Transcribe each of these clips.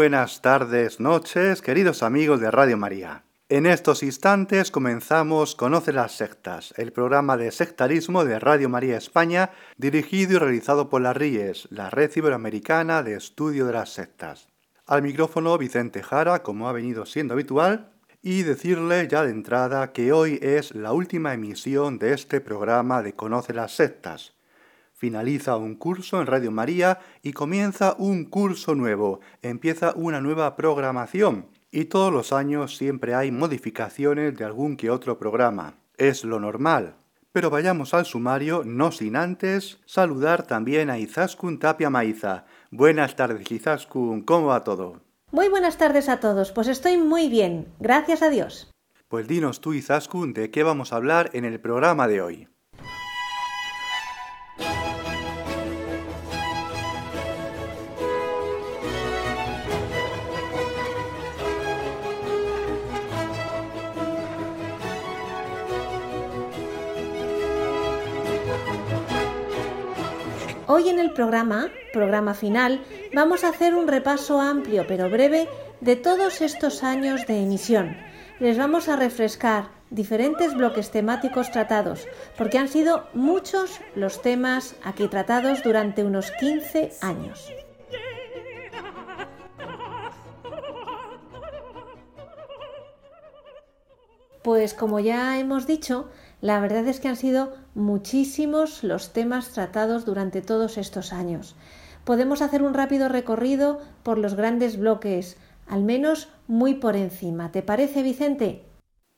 Buenas tardes, noches, queridos amigos de Radio María. En estos instantes comenzamos Conoce las sectas, el programa de sectarismo de Radio María España, dirigido y realizado por la RIES, la Red Iberoamericana de Estudio de las Sectas. Al micrófono Vicente Jara, como ha venido siendo habitual, y decirle ya de entrada que hoy es la última emisión de este programa de Conoce las sectas. Finaliza un curso en Radio María y comienza un curso nuevo, empieza una nueva programación. Y todos los años siempre hay modificaciones de algún que otro programa. Es lo normal. Pero vayamos al sumario, no sin antes saludar también a Izaskun Tapia Maiza. Buenas tardes, Izaskun, ¿cómo va todo? Muy buenas tardes a todos, pues estoy muy bien, gracias a Dios. Pues dinos tú, Izaskun, de qué vamos a hablar en el programa de hoy. Hoy en el programa, programa final, vamos a hacer un repaso amplio pero breve de todos estos años de emisión. Les vamos a refrescar diferentes bloques temáticos tratados, porque han sido muchos los temas aquí tratados durante unos 15 años. Pues como ya hemos dicho, la verdad es que han sido muchísimos los temas tratados durante todos estos años. Podemos hacer un rápido recorrido por los grandes bloques, al menos muy por encima. ¿Te parece, Vicente?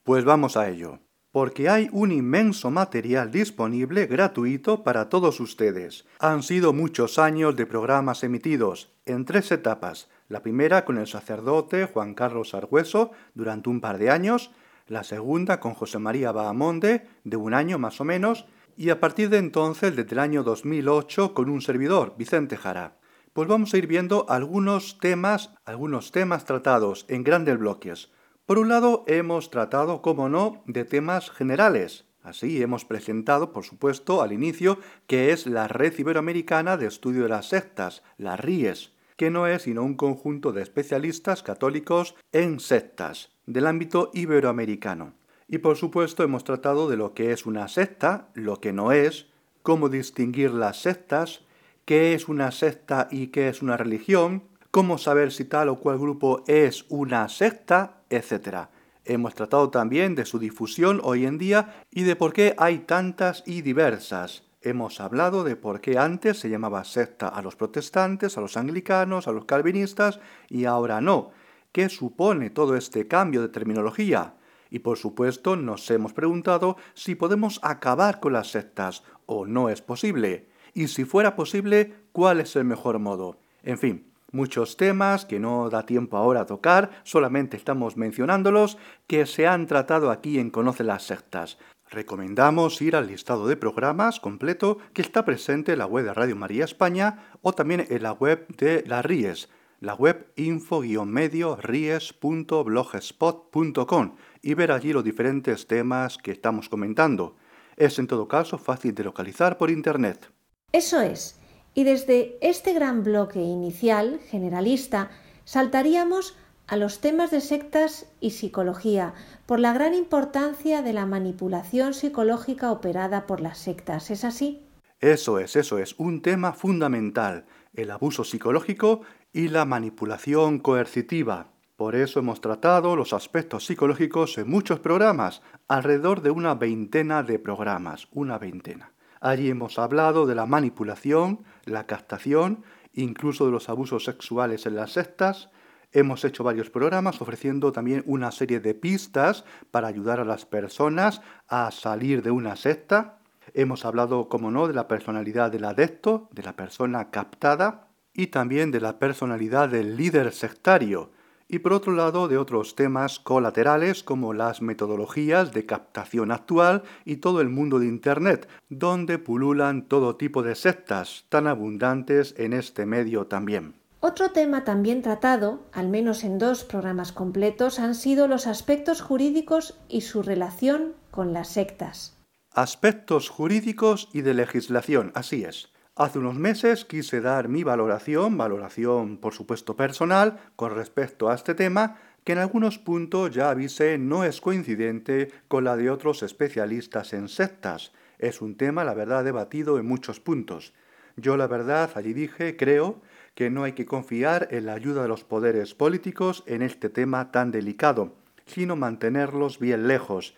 Pues vamos a ello, porque hay un inmenso material disponible gratuito para todos ustedes. Han sido muchos años de programas emitidos, en tres etapas. La primera con el sacerdote Juan Carlos Argüeso durante un par de años, la segunda con José María Bahamonde, de un año más o menos, y a partir de entonces, desde el año 2008, con un servidor, Vicente Jara. Pues vamos a ir viendo algunos temas, algunos temas tratados en grandes bloques. Por un lado, hemos tratado, como no, de temas generales. Así hemos presentado, por supuesto, al inicio, que es la Red Iberoamericana de Estudio de las Sectas, la RIES, que no es sino un conjunto de especialistas católicos en sectas del ámbito iberoamericano. Y por supuesto hemos tratado de lo que es una secta, lo que no es, cómo distinguir las sectas, qué es una secta y qué es una religión, cómo saber si tal o cual grupo es una secta, etc. Hemos tratado también de su difusión hoy en día y de por qué hay tantas y diversas. Hemos hablado de por qué antes se llamaba secta a los protestantes, a los anglicanos, a los calvinistas y ahora no. ¿Qué supone todo este cambio de terminología? Y por supuesto nos hemos preguntado si podemos acabar con las sectas o no es posible. Y si fuera posible, ¿cuál es el mejor modo? En fin, muchos temas que no da tiempo ahora a tocar, solamente estamos mencionándolos, que se han tratado aquí en Conoce las sectas. Recomendamos ir al listado de programas completo que está presente en la web de Radio María España o también en la web de la RIES, la web info-medio ries.blogspot.com y ver allí los diferentes temas que estamos comentando. Es en todo caso fácil de localizar por Internet. Eso es. Y desde este gran bloque inicial, generalista, saltaríamos a los temas de sectas y psicología, por la gran importancia de la manipulación psicológica operada por las sectas. ¿Es así? Eso es, eso es, un tema fundamental, el abuso psicológico y la manipulación coercitiva. Por eso hemos tratado los aspectos psicológicos en muchos programas, alrededor de una veintena de programas, una veintena. Allí hemos hablado de la manipulación, la captación, incluso de los abusos sexuales en las sectas. Hemos hecho varios programas ofreciendo también una serie de pistas para ayudar a las personas a salir de una secta. Hemos hablado, como no, de la personalidad del adepto, de la persona captada y también de la personalidad del líder sectario. Y por otro lado, de otros temas colaterales como las metodologías de captación actual y todo el mundo de Internet, donde pululan todo tipo de sectas tan abundantes en este medio también. Otro tema también tratado, al menos en dos programas completos, han sido los aspectos jurídicos y su relación con las sectas. Aspectos jurídicos y de legislación, así es. Hace unos meses quise dar mi valoración, valoración por supuesto personal, con respecto a este tema, que en algunos puntos ya avisé no es coincidente con la de otros especialistas en sectas. Es un tema, la verdad, debatido en muchos puntos. Yo la verdad allí dije, creo, que no hay que confiar en la ayuda de los poderes políticos en este tema tan delicado, sino mantenerlos bien lejos,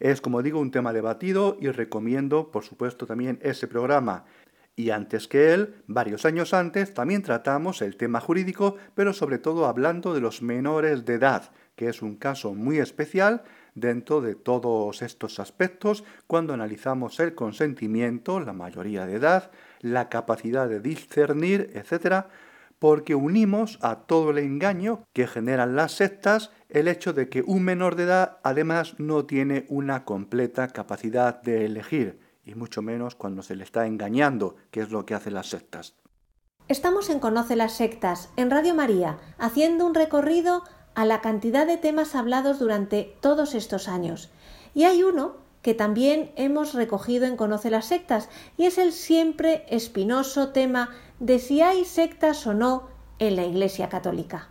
es, como digo, un tema debatido y recomiendo, por supuesto, también ese programa. Y antes que él, varios años antes, también tratamos el tema jurídico, pero sobre todo hablando de los menores de edad, que es un caso muy especial dentro de todos estos aspectos cuando analizamos el consentimiento, la mayoría de edad, la capacidad de discernir, etc., porque unimos a todo el engaño que generan las sectas el hecho de que un menor de edad además no tiene una completa capacidad de elegir, y mucho menos cuando se le está engañando, que es lo que hacen las sectas. Estamos en Conoce las Sectas, en Radio María, haciendo un recorrido a la cantidad de temas hablados durante todos estos años. Y hay uno que también hemos recogido en Conoce las Sectas, y es el siempre espinoso tema de si hay sectas o no en la Iglesia Católica.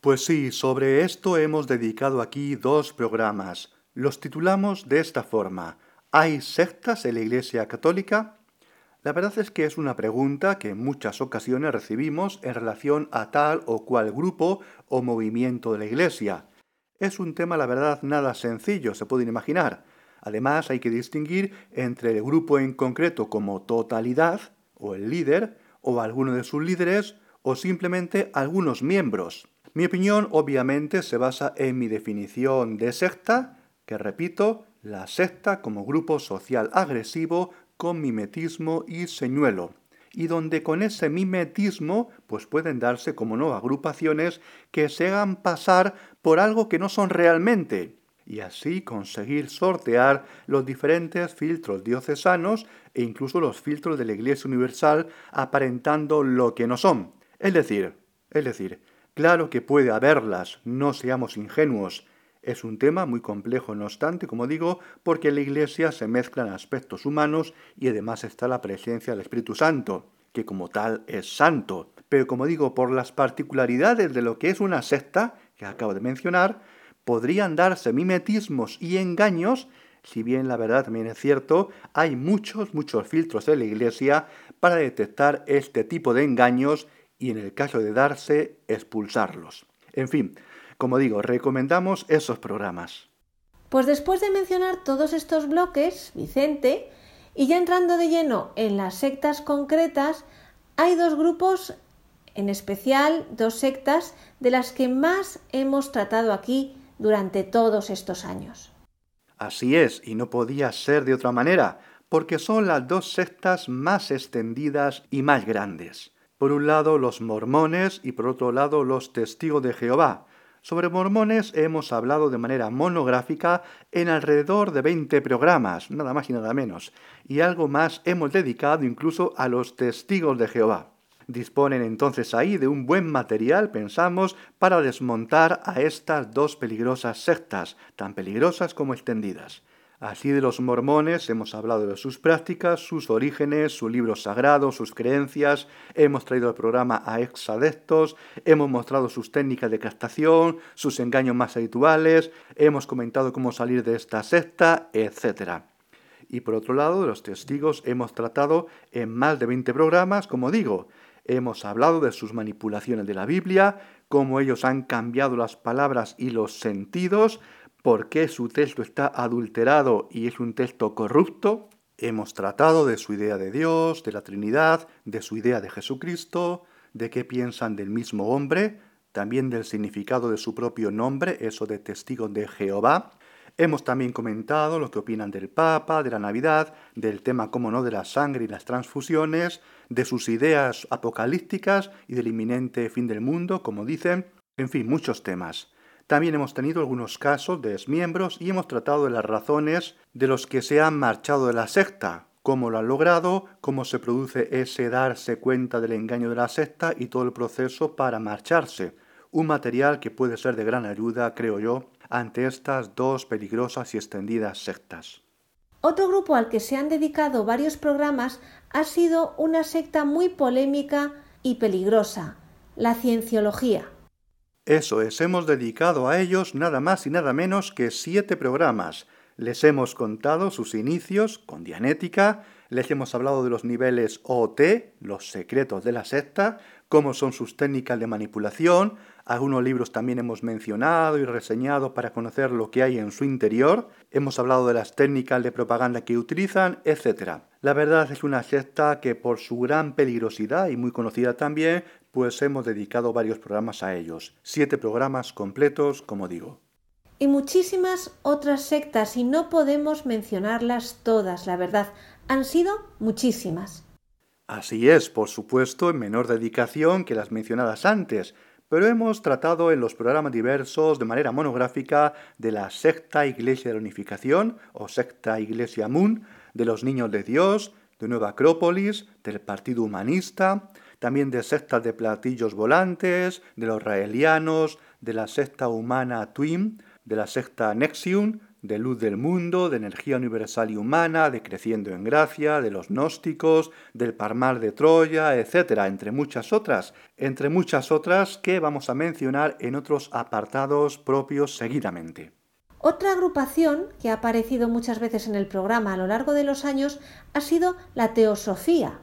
Pues sí, sobre esto hemos dedicado aquí dos programas. Los titulamos de esta forma. ¿Hay sectas en la Iglesia Católica? La verdad es que es una pregunta que en muchas ocasiones recibimos en relación a tal o cual grupo o movimiento de la Iglesia. Es un tema, la verdad, nada sencillo, se pueden imaginar. Además, hay que distinguir entre el grupo en concreto como totalidad, o el líder, o alguno de sus líderes o simplemente algunos miembros. Mi opinión obviamente se basa en mi definición de secta, que repito, la secta como grupo social agresivo con mimetismo y señuelo, y donde con ese mimetismo pues pueden darse como no agrupaciones que se hagan pasar por algo que no son realmente, y así conseguir sortear los diferentes filtros diocesanos e incluso los filtros de la Iglesia Universal aparentando lo que no son. Es decir, es decir, claro que puede haberlas, no seamos ingenuos. Es un tema muy complejo, no obstante, como digo, porque en la Iglesia se mezclan aspectos humanos y además está la presencia del Espíritu Santo, que como tal es santo. Pero como digo, por las particularidades de lo que es una secta, que acabo de mencionar, podrían darse mimetismos y engaños, si bien la verdad también es cierto, hay muchos, muchos filtros en la Iglesia para detectar este tipo de engaños y en el caso de darse, expulsarlos. En fin, como digo, recomendamos esos programas. Pues después de mencionar todos estos bloques, Vicente, y ya entrando de lleno en las sectas concretas, hay dos grupos, en especial dos sectas, de las que más hemos tratado aquí durante todos estos años. Así es, y no podía ser de otra manera, porque son las dos sectas más extendidas y más grandes. Por un lado los mormones y por otro lado los testigos de Jehová. Sobre mormones hemos hablado de manera monográfica en alrededor de 20 programas, nada más y nada menos, y algo más hemos dedicado incluso a los testigos de Jehová. Disponen entonces ahí de un buen material, pensamos, para desmontar a estas dos peligrosas sectas, tan peligrosas como extendidas. Así de los mormones hemos hablado de sus prácticas, sus orígenes, su libro sagrado, sus creencias, hemos traído al programa a exadectos, hemos mostrado sus técnicas de captación, sus engaños más habituales, hemos comentado cómo salir de esta secta, etc. Y por otro lado, de los testigos hemos tratado en más de 20 programas, como digo, Hemos hablado de sus manipulaciones de la Biblia, cómo ellos han cambiado las palabras y los sentidos, por qué su texto está adulterado y es un texto corrupto. Hemos tratado de su idea de Dios, de la Trinidad, de su idea de Jesucristo, de qué piensan del mismo hombre, también del significado de su propio nombre, eso de testigo de Jehová. Hemos también comentado lo que opinan del Papa, de la Navidad, del tema, como no, de la sangre y las transfusiones, de sus ideas apocalípticas y del inminente fin del mundo, como dicen, en fin, muchos temas. También hemos tenido algunos casos de exmiembros y hemos tratado de las razones de los que se han marchado de la secta, cómo lo han logrado, cómo se produce ese darse cuenta del engaño de la secta y todo el proceso para marcharse. Un material que puede ser de gran ayuda, creo yo, ante estas dos peligrosas y extendidas sectas. Otro grupo al que se han dedicado varios programas ha sido una secta muy polémica y peligrosa, la cienciología. Eso es, hemos dedicado a ellos nada más y nada menos que siete programas. Les hemos contado sus inicios con Dianética, les hemos hablado de los niveles OT, los secretos de la secta, cómo son sus técnicas de manipulación, algunos libros también hemos mencionado y reseñado para conocer lo que hay en su interior, hemos hablado de las técnicas de propaganda que utilizan, etc. La verdad es una secta que por su gran peligrosidad y muy conocida también, pues hemos dedicado varios programas a ellos. Siete programas completos, como digo. Y muchísimas otras sectas, y no podemos mencionarlas todas, la verdad. Han sido muchísimas. Así es, por supuesto, en menor dedicación que las mencionadas antes, pero hemos tratado en los programas diversos de manera monográfica de la secta Iglesia de la Unificación o secta Iglesia Moon, de los Niños de Dios, de Nueva Acrópolis, del Partido Humanista, también de sectas de platillos volantes, de los raelianos, de la secta humana Twin, de la secta Nexium, de Luz del Mundo, de Energía Universal y Humana, de Creciendo en Gracia, de los Gnósticos, del Parmar de Troya, etc., entre muchas otras, entre muchas otras que vamos a mencionar en otros apartados propios seguidamente. Otra agrupación que ha aparecido muchas veces en el programa a lo largo de los años ha sido la Teosofía,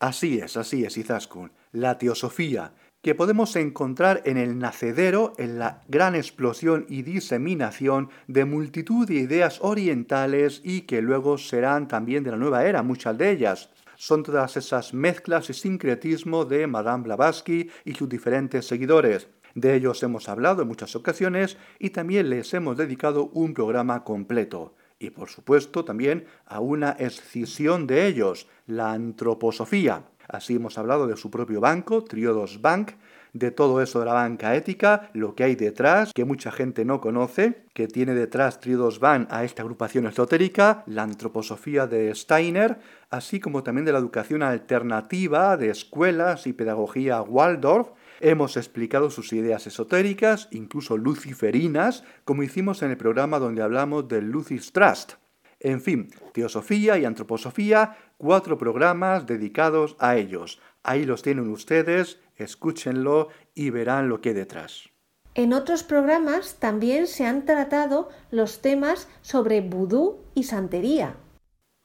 Así es, así es, Izaskun. La teosofía, que podemos encontrar en el nacedero, en la gran explosión y diseminación de multitud de ideas orientales y que luego serán también de la nueva era, muchas de ellas. Son todas esas mezclas y sincretismo de Madame Blavatsky y sus diferentes seguidores. De ellos hemos hablado en muchas ocasiones y también les hemos dedicado un programa completo y por supuesto también a una escisión de ellos, la antroposofía. Así hemos hablado de su propio banco, Triodos Bank, de todo eso de la banca ética, lo que hay detrás, que mucha gente no conoce, que tiene detrás Triodos Bank a esta agrupación esotérica, la antroposofía de Steiner, así como también de la educación alternativa de escuelas y pedagogía Waldorf, Hemos explicado sus ideas esotéricas, incluso luciferinas, como hicimos en el programa donde hablamos del Lucis Trust. En fin, teosofía y antroposofía, cuatro programas dedicados a ellos. Ahí los tienen ustedes, escúchenlo y verán lo que hay detrás. En otros programas también se han tratado los temas sobre vudú y santería.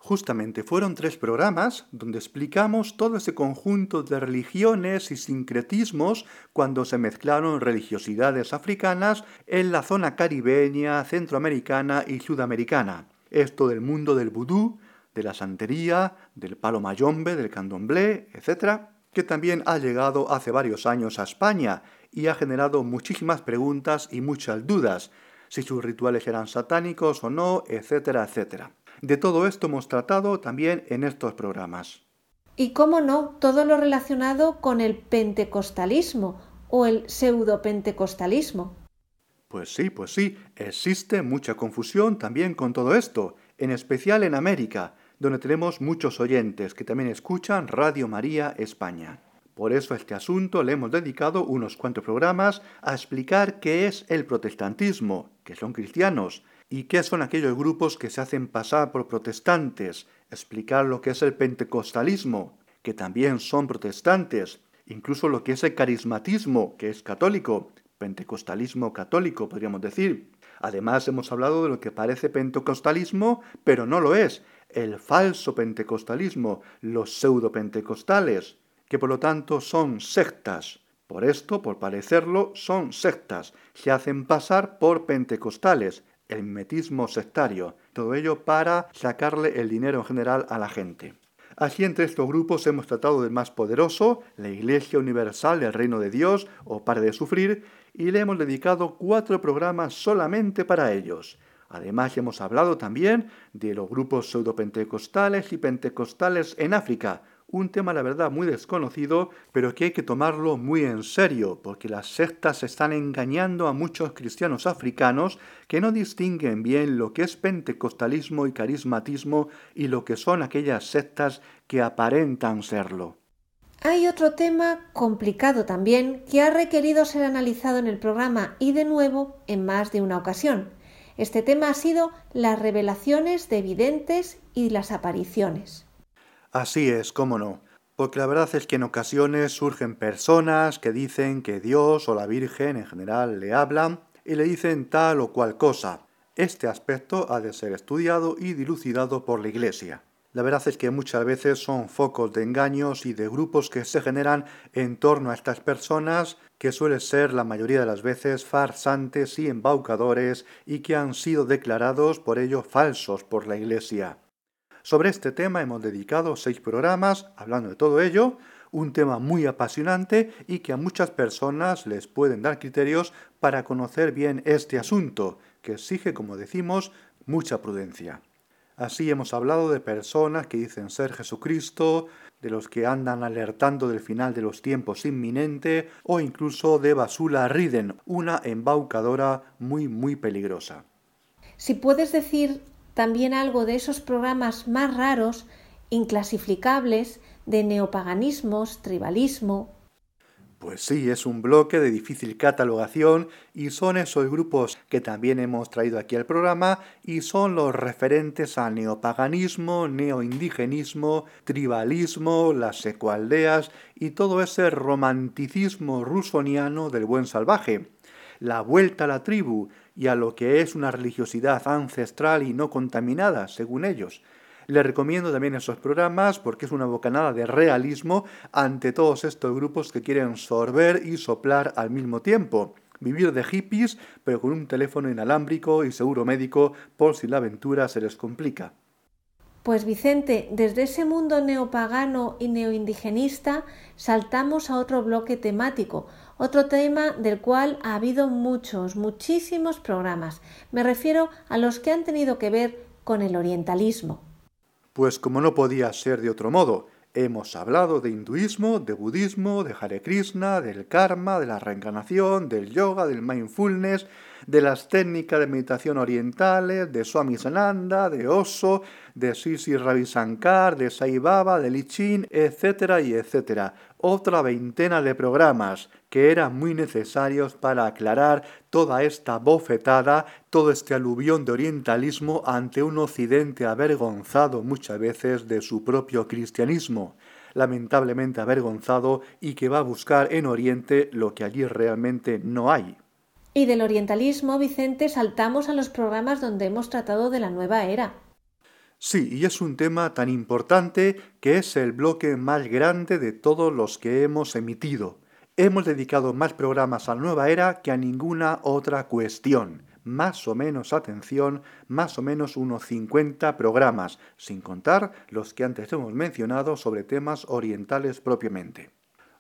Justamente fueron tres programas donde explicamos todo ese conjunto de religiones y sincretismos cuando se mezclaron religiosidades africanas en la zona caribeña, centroamericana y sudamericana. Esto del mundo del vudú, de la santería, del palo mayombe, del candomblé, etc., que también ha llegado hace varios años a España y ha generado muchísimas preguntas y muchas dudas, si sus rituales eran satánicos o no, etcétera, etcétera. De todo esto hemos tratado también en estos programas. Y cómo no, todo lo relacionado con el pentecostalismo o el pseudo-pentecostalismo. Pues sí, pues sí, existe mucha confusión también con todo esto, en especial en América, donde tenemos muchos oyentes que también escuchan Radio María España. Por eso a este asunto le hemos dedicado unos cuantos programas a explicar qué es el protestantismo, que son cristianos, ¿Y qué son aquellos grupos que se hacen pasar por protestantes? Explicar lo que es el pentecostalismo, que también son protestantes, incluso lo que es el carismatismo, que es católico, pentecostalismo católico, podríamos decir. Además hemos hablado de lo que parece pentecostalismo, pero no lo es, el falso pentecostalismo, los pseudo-pentecostales, que por lo tanto son sectas. Por esto, por parecerlo, son sectas, se hacen pasar por pentecostales, el mimetismo sectario, todo ello para sacarle el dinero en general a la gente. Así entre estos grupos hemos tratado del más poderoso, la Iglesia Universal del Reino de Dios o Para de Sufrir, y le hemos dedicado cuatro programas solamente para ellos. Además, hemos hablado también de los grupos pseudopentecostales y pentecostales en África, un tema, la verdad, muy desconocido, pero que hay que tomarlo muy en serio, porque las sectas están engañando a muchos cristianos africanos que no distinguen bien lo que es pentecostalismo y carismatismo y lo que son aquellas sectas que aparentan serlo. Hay otro tema complicado también que ha requerido ser analizado en el programa y de nuevo en más de una ocasión. Este tema ha sido las revelaciones de videntes y las apariciones. Así es, cómo no. Porque la verdad es que en ocasiones surgen personas que dicen que Dios o la Virgen en general le hablan y le dicen tal o cual cosa. Este aspecto ha de ser estudiado y dilucidado por la Iglesia. La verdad es que muchas veces son focos de engaños y de grupos que se generan en torno a estas personas que suelen ser la mayoría de las veces farsantes y embaucadores y que han sido declarados por ello falsos por la Iglesia. Sobre este tema hemos dedicado seis programas hablando de todo ello, un tema muy apasionante y que a muchas personas les pueden dar criterios para conocer bien este asunto, que exige, como decimos, mucha prudencia. Así hemos hablado de personas que dicen ser Jesucristo, de los que andan alertando del final de los tiempos inminente, o incluso de Basula Riden, una embaucadora muy muy peligrosa. Si puedes decir también algo de esos programas más raros, inclasificables, de neopaganismos, tribalismo. Pues sí, es un bloque de difícil catalogación y son esos grupos que también hemos traído aquí al programa y son los referentes a neopaganismo, neoindigenismo, tribalismo, las secualdeas y todo ese romanticismo rusoniano del buen salvaje. La vuelta a la tribu, y a lo que es una religiosidad ancestral y no contaminada, según ellos. Les recomiendo también esos programas porque es una bocanada de realismo ante todos estos grupos que quieren sorber y soplar al mismo tiempo. Vivir de hippies, pero con un teléfono inalámbrico y seguro médico por si la aventura se les complica. Pues Vicente, desde ese mundo neopagano y neoindigenista saltamos a otro bloque temático, otro tema del cual ha habido muchos, muchísimos programas. Me refiero a los que han tenido que ver con el orientalismo. Pues como no podía ser de otro modo, hemos hablado de hinduismo, de budismo, de Hare Krishna, del karma, de la reencarnación, del yoga, del mindfulness, de las técnicas de meditación orientales, de Swami Sananda, de Oso, de Sisi Ravi Shankar, de Sai Baba, de Lichin, etcétera y etcétera. Otra veintena de programas que eran muy necesarios para aclarar toda esta bofetada, todo este aluvión de orientalismo ante un occidente avergonzado muchas veces de su propio cristianismo lamentablemente avergonzado y que va a buscar en Oriente lo que allí realmente no hay. Y del orientalismo, Vicente, saltamos a los programas donde hemos tratado de la nueva era. Sí, y es un tema tan importante que es el bloque más grande de todos los que hemos emitido. Hemos dedicado más programas a la nueva era que a ninguna otra cuestión. Más o menos atención, más o menos unos 50 programas, sin contar los que antes hemos mencionado sobre temas orientales propiamente.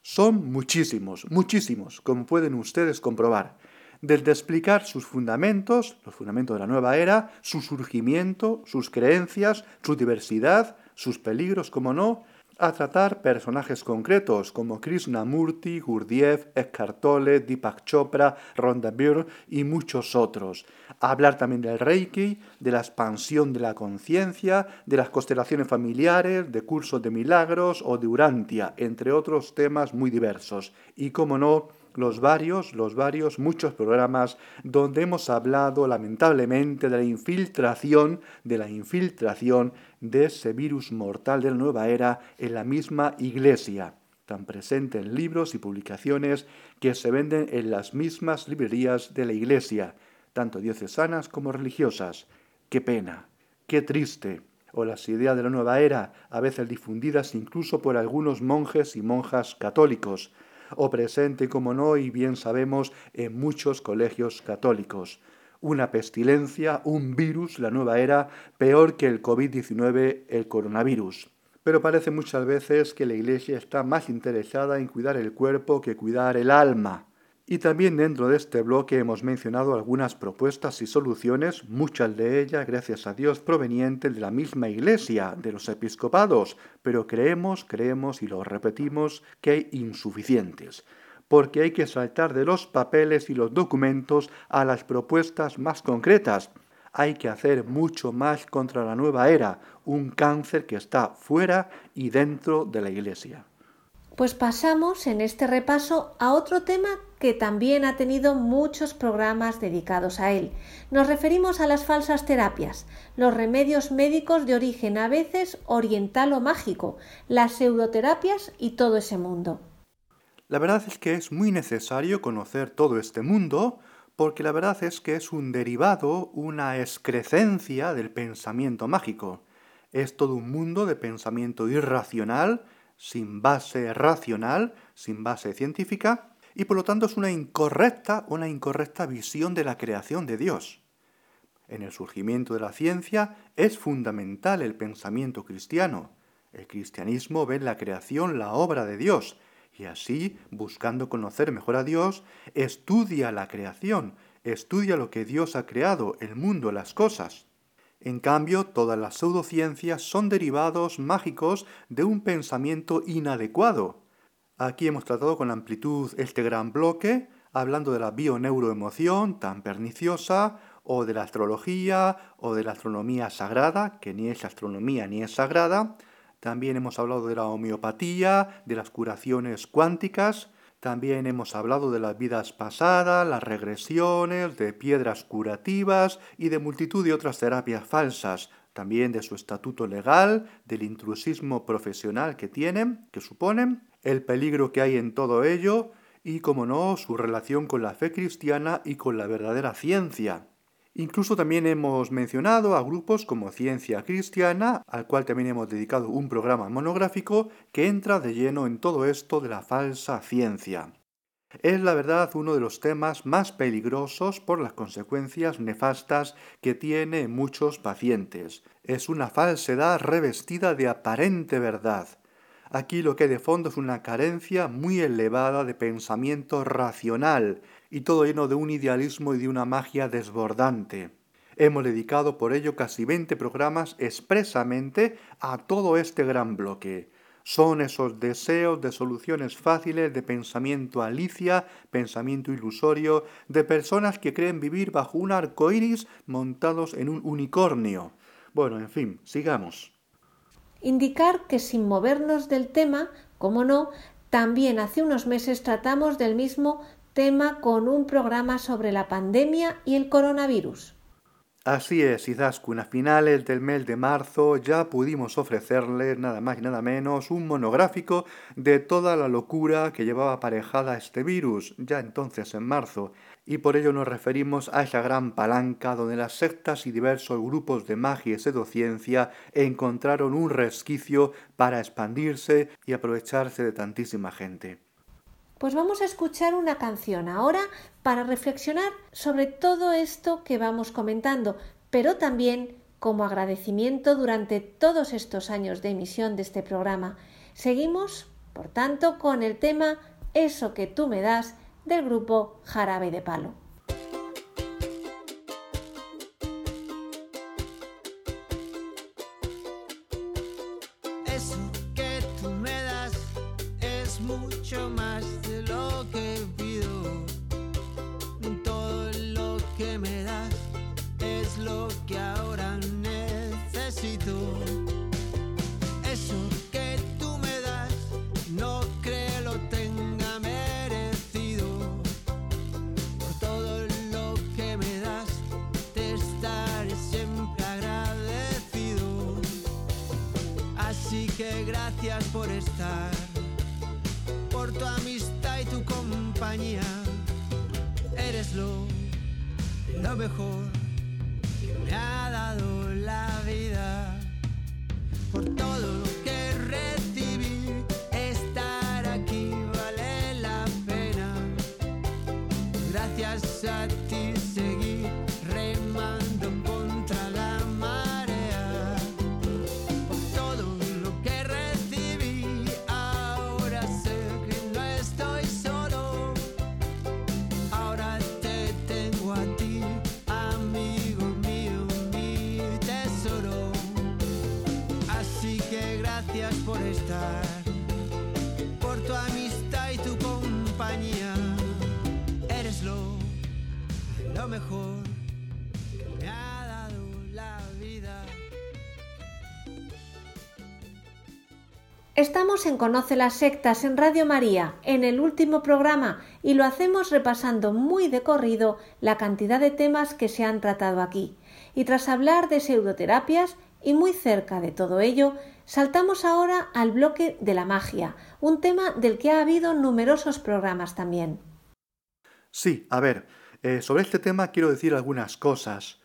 Son muchísimos, muchísimos, como pueden ustedes comprobar desde explicar sus fundamentos, los fundamentos de la nueva era, su surgimiento, sus creencias, su diversidad, sus peligros, como no, a tratar personajes concretos como Krishnamurti, Gurdjieff, Eckhart Tolle, Deepak Chopra, Rhonda Byrne y muchos otros. A hablar también del Reiki, de la expansión de la conciencia, de las constelaciones familiares, de cursos de milagros o de Urantia, entre otros temas muy diversos. Y como no, los varios, los varios, muchos programas donde hemos hablado lamentablemente de la infiltración, de la infiltración de ese virus mortal de la nueva era en la misma iglesia, tan presente en libros y publicaciones que se venden en las mismas librerías de la iglesia, tanto diocesanas como religiosas. Qué pena, qué triste o las ideas de la nueva era, a veces difundidas incluso por algunos monjes y monjas católicos, o presente, como no, y bien sabemos, en muchos colegios católicos. Una pestilencia, un virus, la nueva era, peor que el COVID-19, el coronavirus. Pero parece muchas veces que la Iglesia está más interesada en cuidar el cuerpo que cuidar el alma. Y también dentro de este bloque hemos mencionado algunas propuestas y soluciones, muchas de ellas, gracias a Dios, provenientes de la misma Iglesia, de los episcopados, pero creemos, creemos y lo repetimos que hay insuficientes, porque hay que saltar de los papeles y los documentos a las propuestas más concretas. Hay que hacer mucho más contra la nueva era, un cáncer que está fuera y dentro de la Iglesia. Pues pasamos en este repaso a otro tema que también ha tenido muchos programas dedicados a él. Nos referimos a las falsas terapias, los remedios médicos de origen a veces oriental o mágico, las pseudoterapias y todo ese mundo. La verdad es que es muy necesario conocer todo este mundo porque la verdad es que es un derivado, una excrecencia del pensamiento mágico. Es todo un mundo de pensamiento irracional sin base racional, sin base científica, y por lo tanto es una incorrecta, una incorrecta visión de la creación de Dios. En el surgimiento de la ciencia es fundamental el pensamiento cristiano. El cristianismo ve en la creación la obra de Dios, y así, buscando conocer mejor a Dios, estudia la creación, estudia lo que Dios ha creado, el mundo, las cosas. En cambio, todas las pseudociencias son derivados mágicos de un pensamiento inadecuado. Aquí hemos tratado con amplitud este gran bloque, hablando de la bioneuroemoción tan perniciosa, o de la astrología, o de la astronomía sagrada, que ni es astronomía ni es sagrada. También hemos hablado de la homeopatía, de las curaciones cuánticas, también hemos hablado de las vidas pasadas, las regresiones, de piedras curativas y de multitud de otras terapias falsas, también de su estatuto legal, del intrusismo profesional que tienen, que suponen, el peligro que hay en todo ello y, como no, su relación con la fe cristiana y con la verdadera ciencia. Incluso también hemos mencionado a grupos como Ciencia Cristiana, al cual también hemos dedicado un programa monográfico que entra de lleno en todo esto de la falsa ciencia. Es la verdad uno de los temas más peligrosos por las consecuencias nefastas que tiene en muchos pacientes. Es una falsedad revestida de aparente verdad. Aquí lo que de fondo es una carencia muy elevada de pensamiento racional y todo lleno de un idealismo y de una magia desbordante. Hemos dedicado por ello casi 20 programas expresamente a todo este gran bloque. Son esos deseos de soluciones fáciles, de pensamiento alicia, pensamiento ilusorio, de personas que creen vivir bajo un arco iris montados en un unicornio. Bueno, en fin, sigamos. Indicar que sin movernos del tema, como no, también hace unos meses tratamos del mismo tema con un programa sobre la pandemia y el coronavirus. Así es, Izaskun, a finales del mes de marzo ya pudimos ofrecerles nada más y nada menos un monográfico de toda la locura que llevaba aparejada este virus, ya entonces en marzo, y por ello nos referimos a esa gran palanca donde las sectas y diversos grupos de magia y pseudociencia encontraron un resquicio para expandirse y aprovecharse de tantísima gente. Pues vamos a escuchar una canción ahora para reflexionar sobre todo esto que vamos comentando, pero también como agradecimiento durante todos estos años de emisión de este programa. Seguimos, por tanto, con el tema Eso que tú me das del grupo Jarabe de Palo. Eso que tú me das es mucho más por estar. mejor me ha dado la vida. Estamos en Conoce las Sectas en Radio María, en el último programa, y lo hacemos repasando muy de corrido la cantidad de temas que se han tratado aquí. Y tras hablar de pseudoterapias y muy cerca de todo ello, saltamos ahora al bloque de la magia, un tema del que ha habido numerosos programas también. Sí, a ver, eh, sobre este tema quiero decir algunas cosas,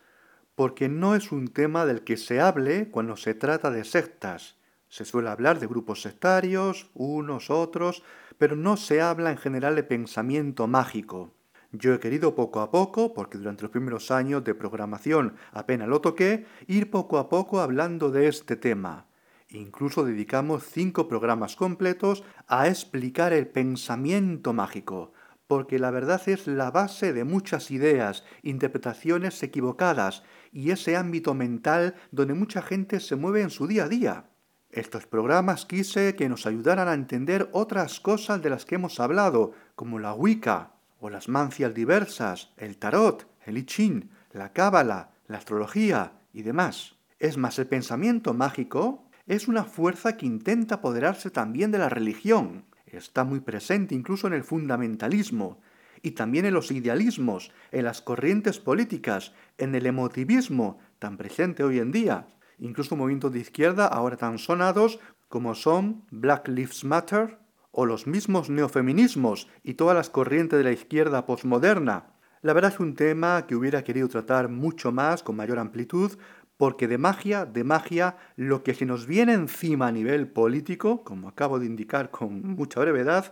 porque no es un tema del que se hable cuando se trata de sectas se suele hablar de grupos sectarios, unos, otros, pero no se habla en general de pensamiento mágico. Yo he querido poco a poco, porque durante los primeros años de programación apenas lo toqué, ir poco a poco hablando de este tema. Incluso dedicamos cinco programas completos a explicar el pensamiento mágico, porque la verdad es la base de muchas ideas, interpretaciones equivocadas y ese ámbito mental donde mucha gente se mueve en su día a día. Estos programas quise que nos ayudaran a entender otras cosas de las que hemos hablado, como la Wicca, o las mancias diversas, el tarot, el I la cábala, la astrología y demás. Es más, el pensamiento mágico es una fuerza que intenta apoderarse también de la religión. Está muy presente incluso en el fundamentalismo y también en los idealismos, en las corrientes políticas, en el emotivismo tan presente hoy en día incluso movimientos de izquierda ahora tan sonados como son Black Lives Matter o los mismos neofeminismos y todas las corrientes de la izquierda postmoderna. La verdad es un tema que hubiera querido tratar mucho más, con mayor amplitud, porque de magia, de magia, lo que se nos viene encima a nivel político, como acabo de indicar con mucha brevedad,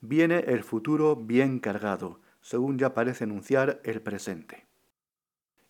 viene el futuro bien cargado, según ya parece anunciar el presente.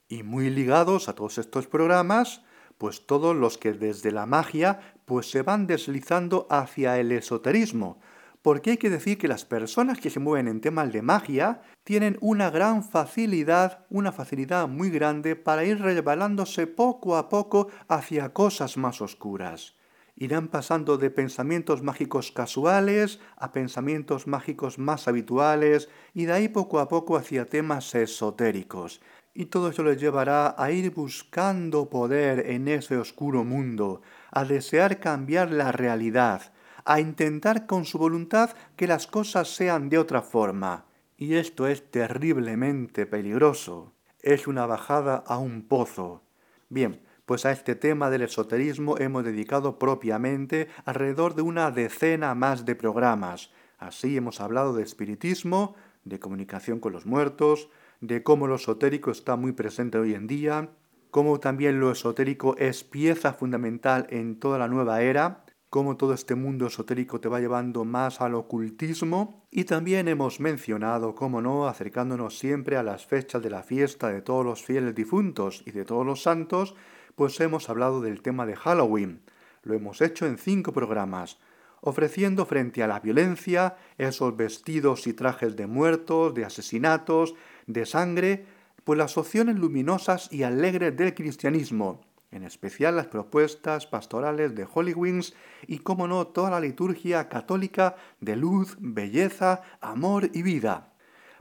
Y muy ligados a todos estos programas, pues todos los que desde la magia pues se van deslizando hacia el esoterismo, porque hay que decir que las personas que se mueven en temas de magia tienen una gran facilidad, una facilidad muy grande para ir revelándose poco a poco hacia cosas más oscuras. Irán pasando de pensamientos mágicos casuales a pensamientos mágicos más habituales y de ahí poco a poco hacia temas esotéricos y todo eso les llevará a ir buscando poder en ese oscuro mundo, a desear cambiar la realidad, a intentar con su voluntad que las cosas sean de otra forma. Y esto es terriblemente peligroso. Es una bajada a un pozo. Bien, pues a este tema del esoterismo hemos dedicado propiamente alrededor de una decena más de programas. Así hemos hablado de espiritismo, de comunicación con los muertos, de cómo lo esotérico está muy presente hoy en día, cómo también lo esotérico es pieza fundamental en toda la nueva era, cómo todo este mundo esotérico te va llevando más al ocultismo y también hemos mencionado, cómo no, acercándonos siempre a las fechas de la fiesta de todos los fieles difuntos y de todos los santos, pues hemos hablado del tema de Halloween. Lo hemos hecho en cinco programas, ofreciendo frente a la violencia esos vestidos y trajes de muertos, de asesinatos, de sangre, pues las opciones luminosas y alegres del cristianismo, en especial las propuestas pastorales de Holy Wings y, como no, toda la liturgia católica de luz, belleza, amor y vida.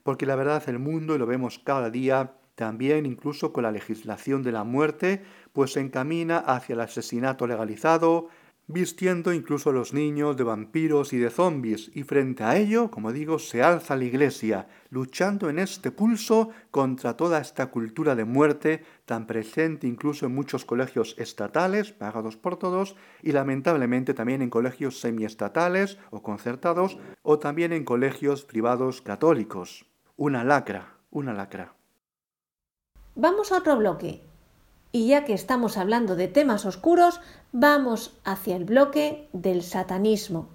Porque la verdad el mundo, y lo vemos cada día, también incluso con la legislación de la muerte, pues se encamina hacia el asesinato legalizado, vistiendo incluso a los niños de vampiros y de zombies, y frente a ello, como digo, se alza la Iglesia, luchando en este pulso contra toda esta cultura de muerte tan presente incluso en muchos colegios estatales, pagados por todos, y lamentablemente también en colegios semiestatales o concertados, o también en colegios privados católicos. Una lacra, una lacra. Vamos a otro bloque, y ya que estamos hablando de temas oscuros, vamos hacia el bloque del satanismo.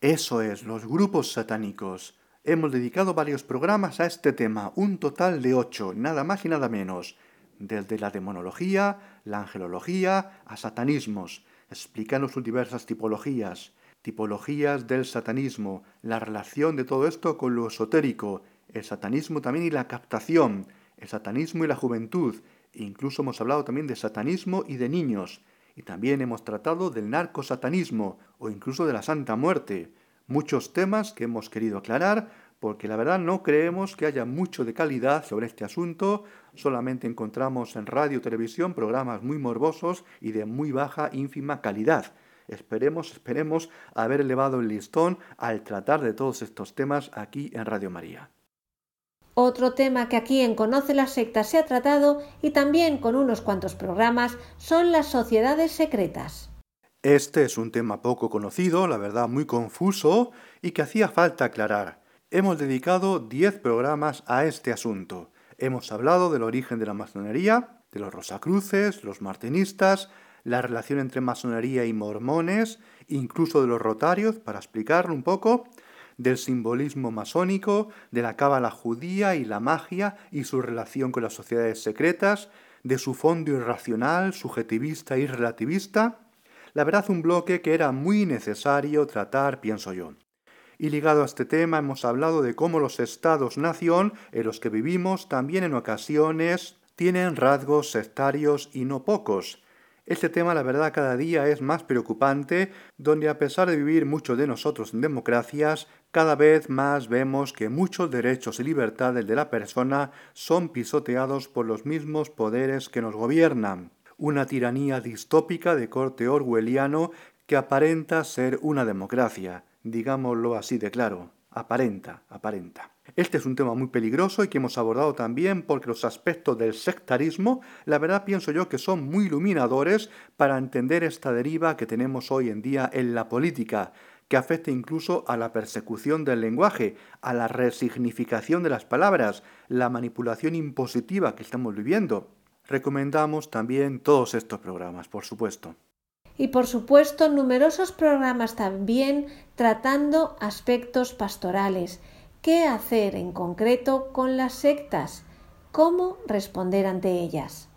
Eso es, los grupos satánicos. Hemos dedicado varios programas a este tema, un total de ocho, nada más y nada menos, desde la demonología, la angelología, a satanismos, explicando sus diversas tipologías, tipologías del satanismo, la relación de todo esto con lo esotérico, el satanismo también y la captación, el satanismo y la juventud, Incluso hemos hablado también de satanismo y de niños, y también hemos tratado del narcosatanismo o incluso de la Santa Muerte. Muchos temas que hemos querido aclarar porque la verdad no creemos que haya mucho de calidad sobre este asunto, solamente encontramos en radio y televisión programas muy morbosos y de muy baja, ínfima calidad. Esperemos, esperemos haber elevado el listón al tratar de todos estos temas aquí en Radio María. Otro tema que aquí en Conoce las sectas se ha tratado y también con unos cuantos programas son las sociedades secretas. Este es un tema poco conocido, la verdad muy confuso y que hacía falta aclarar. Hemos dedicado 10 programas a este asunto. Hemos hablado del origen de la masonería, de los rosacruces, los martinistas, la relación entre masonería y mormones, incluso de los rotarios, para explicarlo un poco, del simbolismo masónico, de la cábala judía y la magia y su relación con las sociedades secretas, de su fondo irracional, subjetivista y relativista. La verdad, un bloque que era muy necesario tratar, pienso yo. Y ligado a este tema hemos hablado de cómo los estados-nación en los que vivimos también en ocasiones tienen rasgos sectarios y no pocos, este tema, la verdad, cada día es más preocupante, donde a pesar de vivir muchos de nosotros en democracias, cada vez más vemos que muchos derechos y libertades de la persona son pisoteados por los mismos poderes que nos gobiernan. Una tiranía distópica de corte orwelliano que aparenta ser una democracia, digámoslo así de claro, aparenta, aparenta. Este es un tema muy peligroso y que hemos abordado también porque los aspectos del sectarismo, la verdad pienso yo que son muy iluminadores para entender esta deriva que tenemos hoy en día en la política, que afecta incluso a la persecución del lenguaje, a la resignificación de las palabras, la manipulación impositiva que estamos viviendo. Recomendamos también todos estos programas, por supuesto. Y por supuesto numerosos programas también tratando aspectos pastorales qué hacer en concreto con las sectas, cómo responder ante ellas.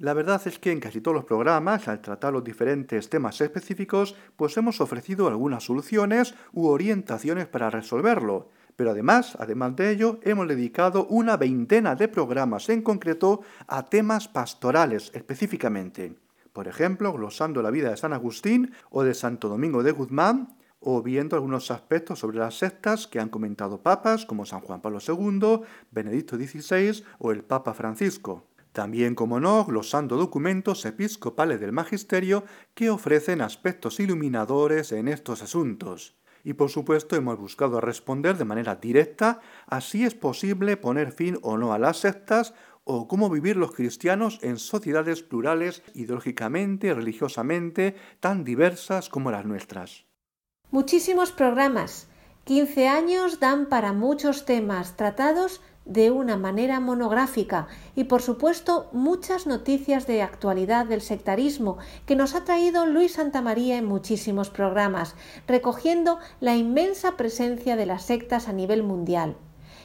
La verdad es que en casi todos los programas, al tratar los diferentes temas específicos, pues hemos ofrecido algunas soluciones u orientaciones para resolverlo. Pero además, además de ello, hemos dedicado una veintena de programas en concreto a temas pastorales específicamente. Por ejemplo, glosando la vida de San Agustín o de Santo Domingo de Guzmán, o viendo algunos aspectos sobre las sectas que han comentado papas como San Juan Pablo II, Benedicto XVI o el Papa Francisco. También, como no, glosando documentos episcopales del magisterio que ofrecen aspectos iluminadores en estos asuntos. Y por supuesto hemos buscado responder de manera directa a si es posible poner fin o no a las sectas o cómo vivir los cristianos en sociedades plurales ideológicamente religiosamente tan diversas como las nuestras. Muchísimos programas. 15 años dan para muchos temas tratados de una manera monográfica y por supuesto muchas noticias de actualidad del sectarismo que nos ha traído Luis Santamaría en muchísimos programas, recogiendo la inmensa presencia de las sectas a nivel mundial.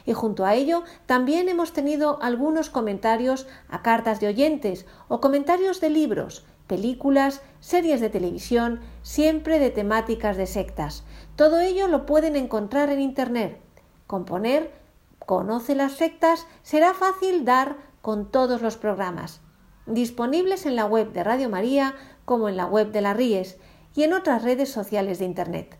Y junto a ello también hemos tenido algunos comentarios a cartas de oyentes o comentarios de libros películas, series de televisión, siempre de temáticas de sectas. Todo ello lo pueden encontrar en Internet. Componer Conoce las sectas será fácil dar con todos los programas, disponibles en la web de Radio María como en la web de la Ries y en otras redes sociales de Internet.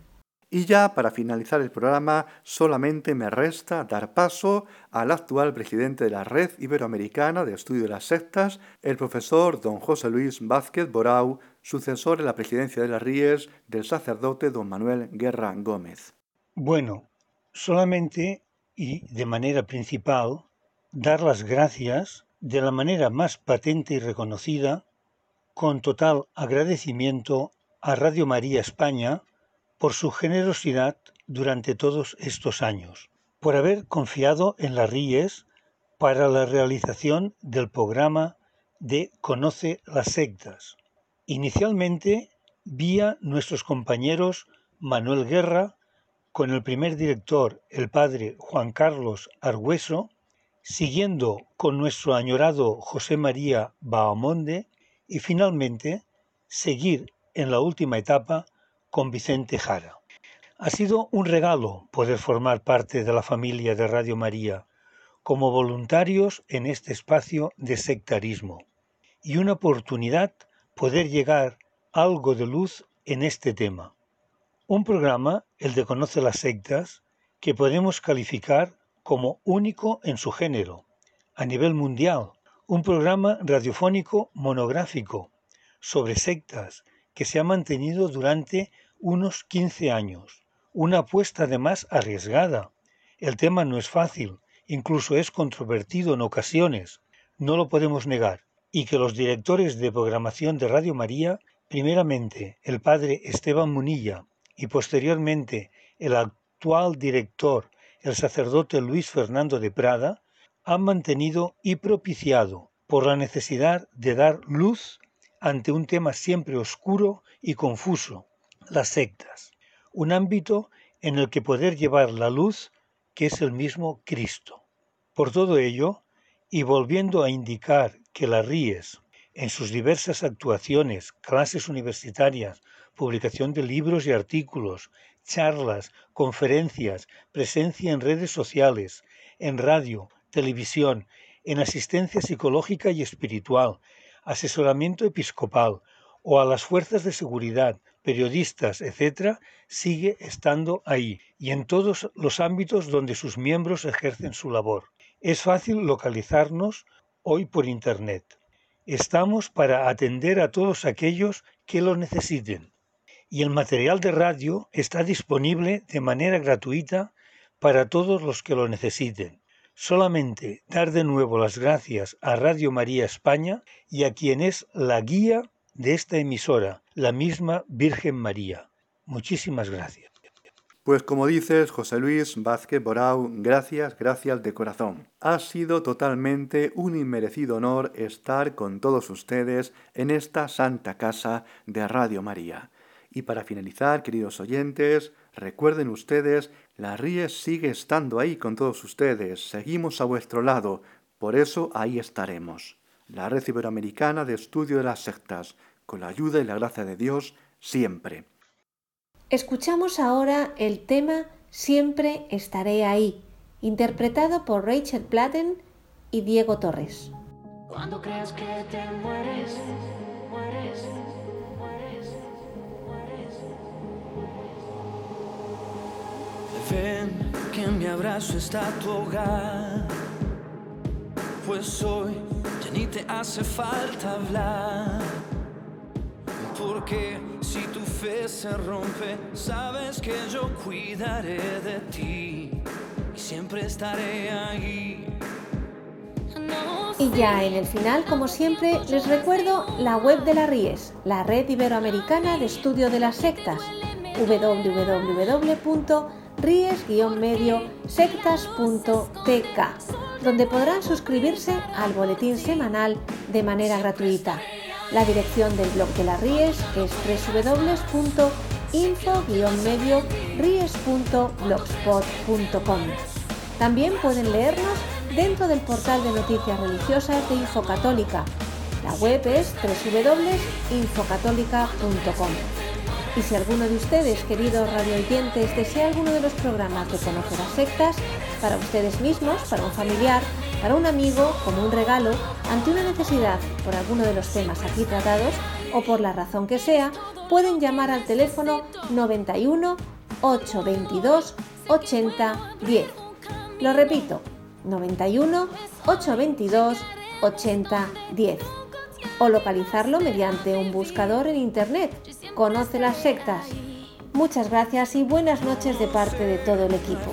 Y ya para finalizar el programa, solamente me resta dar paso al actual presidente de la Red Iberoamericana de Estudio de las Sectas, el profesor don José Luis Vázquez Borau, sucesor en la presidencia de las Ríes del sacerdote don Manuel Guerra Gómez. Bueno, solamente y de manera principal, dar las gracias de la manera más patente y reconocida, con total agradecimiento a Radio María España, por su generosidad durante todos estos años, por haber confiado en las RIES para la realización del programa de Conoce las sectas. Inicialmente, vía nuestros compañeros Manuel Guerra, con el primer director, el padre Juan Carlos Argüeso, siguiendo con nuestro añorado José María Bahamonde y finalmente seguir en la última etapa con Vicente Jara. Ha sido un regalo poder formar parte de la familia de Radio María como voluntarios en este espacio de sectarismo y una oportunidad poder llegar algo de luz en este tema. Un programa, el de Conoce las sectas, que podemos calificar como único en su género, a nivel mundial, un programa radiofónico monográfico sobre sectas que se ha mantenido durante unos 15 años. Una apuesta además arriesgada. El tema no es fácil, incluso es controvertido en ocasiones, no lo podemos negar, y que los directores de programación de Radio María, primeramente el padre Esteban Munilla y posteriormente el actual director, el sacerdote Luis Fernando de Prada, han mantenido y propiciado por la necesidad de dar luz ante un tema siempre oscuro y confuso, las sectas, un ámbito en el que poder llevar la luz que es el mismo Cristo. Por todo ello, y volviendo a indicar que la RIES, en sus diversas actuaciones, clases universitarias, publicación de libros y artículos, charlas, conferencias, presencia en redes sociales, en radio, televisión, en asistencia psicológica y espiritual, asesoramiento episcopal o a las fuerzas de seguridad, periodistas, etc., sigue estando ahí y en todos los ámbitos donde sus miembros ejercen su labor. Es fácil localizarnos hoy por Internet. Estamos para atender a todos aquellos que lo necesiten. Y el material de radio está disponible de manera gratuita para todos los que lo necesiten. Solamente dar de nuevo las gracias a Radio María España y a quien es la guía de esta emisora, la misma Virgen María. Muchísimas gracias. Pues como dices, José Luis Vázquez Borau, gracias, gracias de corazón. Ha sido totalmente un inmerecido honor estar con todos ustedes en esta santa casa de Radio María. Y para finalizar, queridos oyentes, recuerden ustedes, la Ries sigue estando ahí con todos ustedes, seguimos a vuestro lado, por eso ahí estaremos. La Red Iberoamericana de Estudio de las Sectas, con la ayuda y la gracia de Dios, siempre. Escuchamos ahora el tema Siempre estaré ahí, interpretado por Rachel Platten y Diego Torres. Cuando creas que te mueres, mueres, mueres, Ven que en mi abrazo está tu hogar, pues hoy ya ni te hace falta hablar, porque si tu fe se rompe, sabes que yo cuidaré de ti. Y siempre estaré ahí. Y ya en el final, como siempre, les recuerdo la web de la RIES, la Red Iberoamericana de Estudio de las Sectas, www.ries-mediosectas.tk, donde podrán suscribirse al boletín semanal de manera gratuita. La dirección del blog de la Ries es www.info-medio-ries.blogspot.com. También pueden leernos dentro del portal de noticias religiosas de Infocatólica. La web es www.infocatólica.com. Y si alguno de ustedes, queridos radioyentes, desea alguno de los programas de Conocer a Sectas, para ustedes mismos, para un familiar, para un amigo, como un regalo, ante una necesidad por alguno de los temas aquí tratados o por la razón que sea, pueden llamar al teléfono 91 822 80 10. Lo repito, 91 822 80 10 o localizarlo mediante un buscador en internet. Conoce las sectas. Muchas gracias y buenas noches de parte de todo el equipo.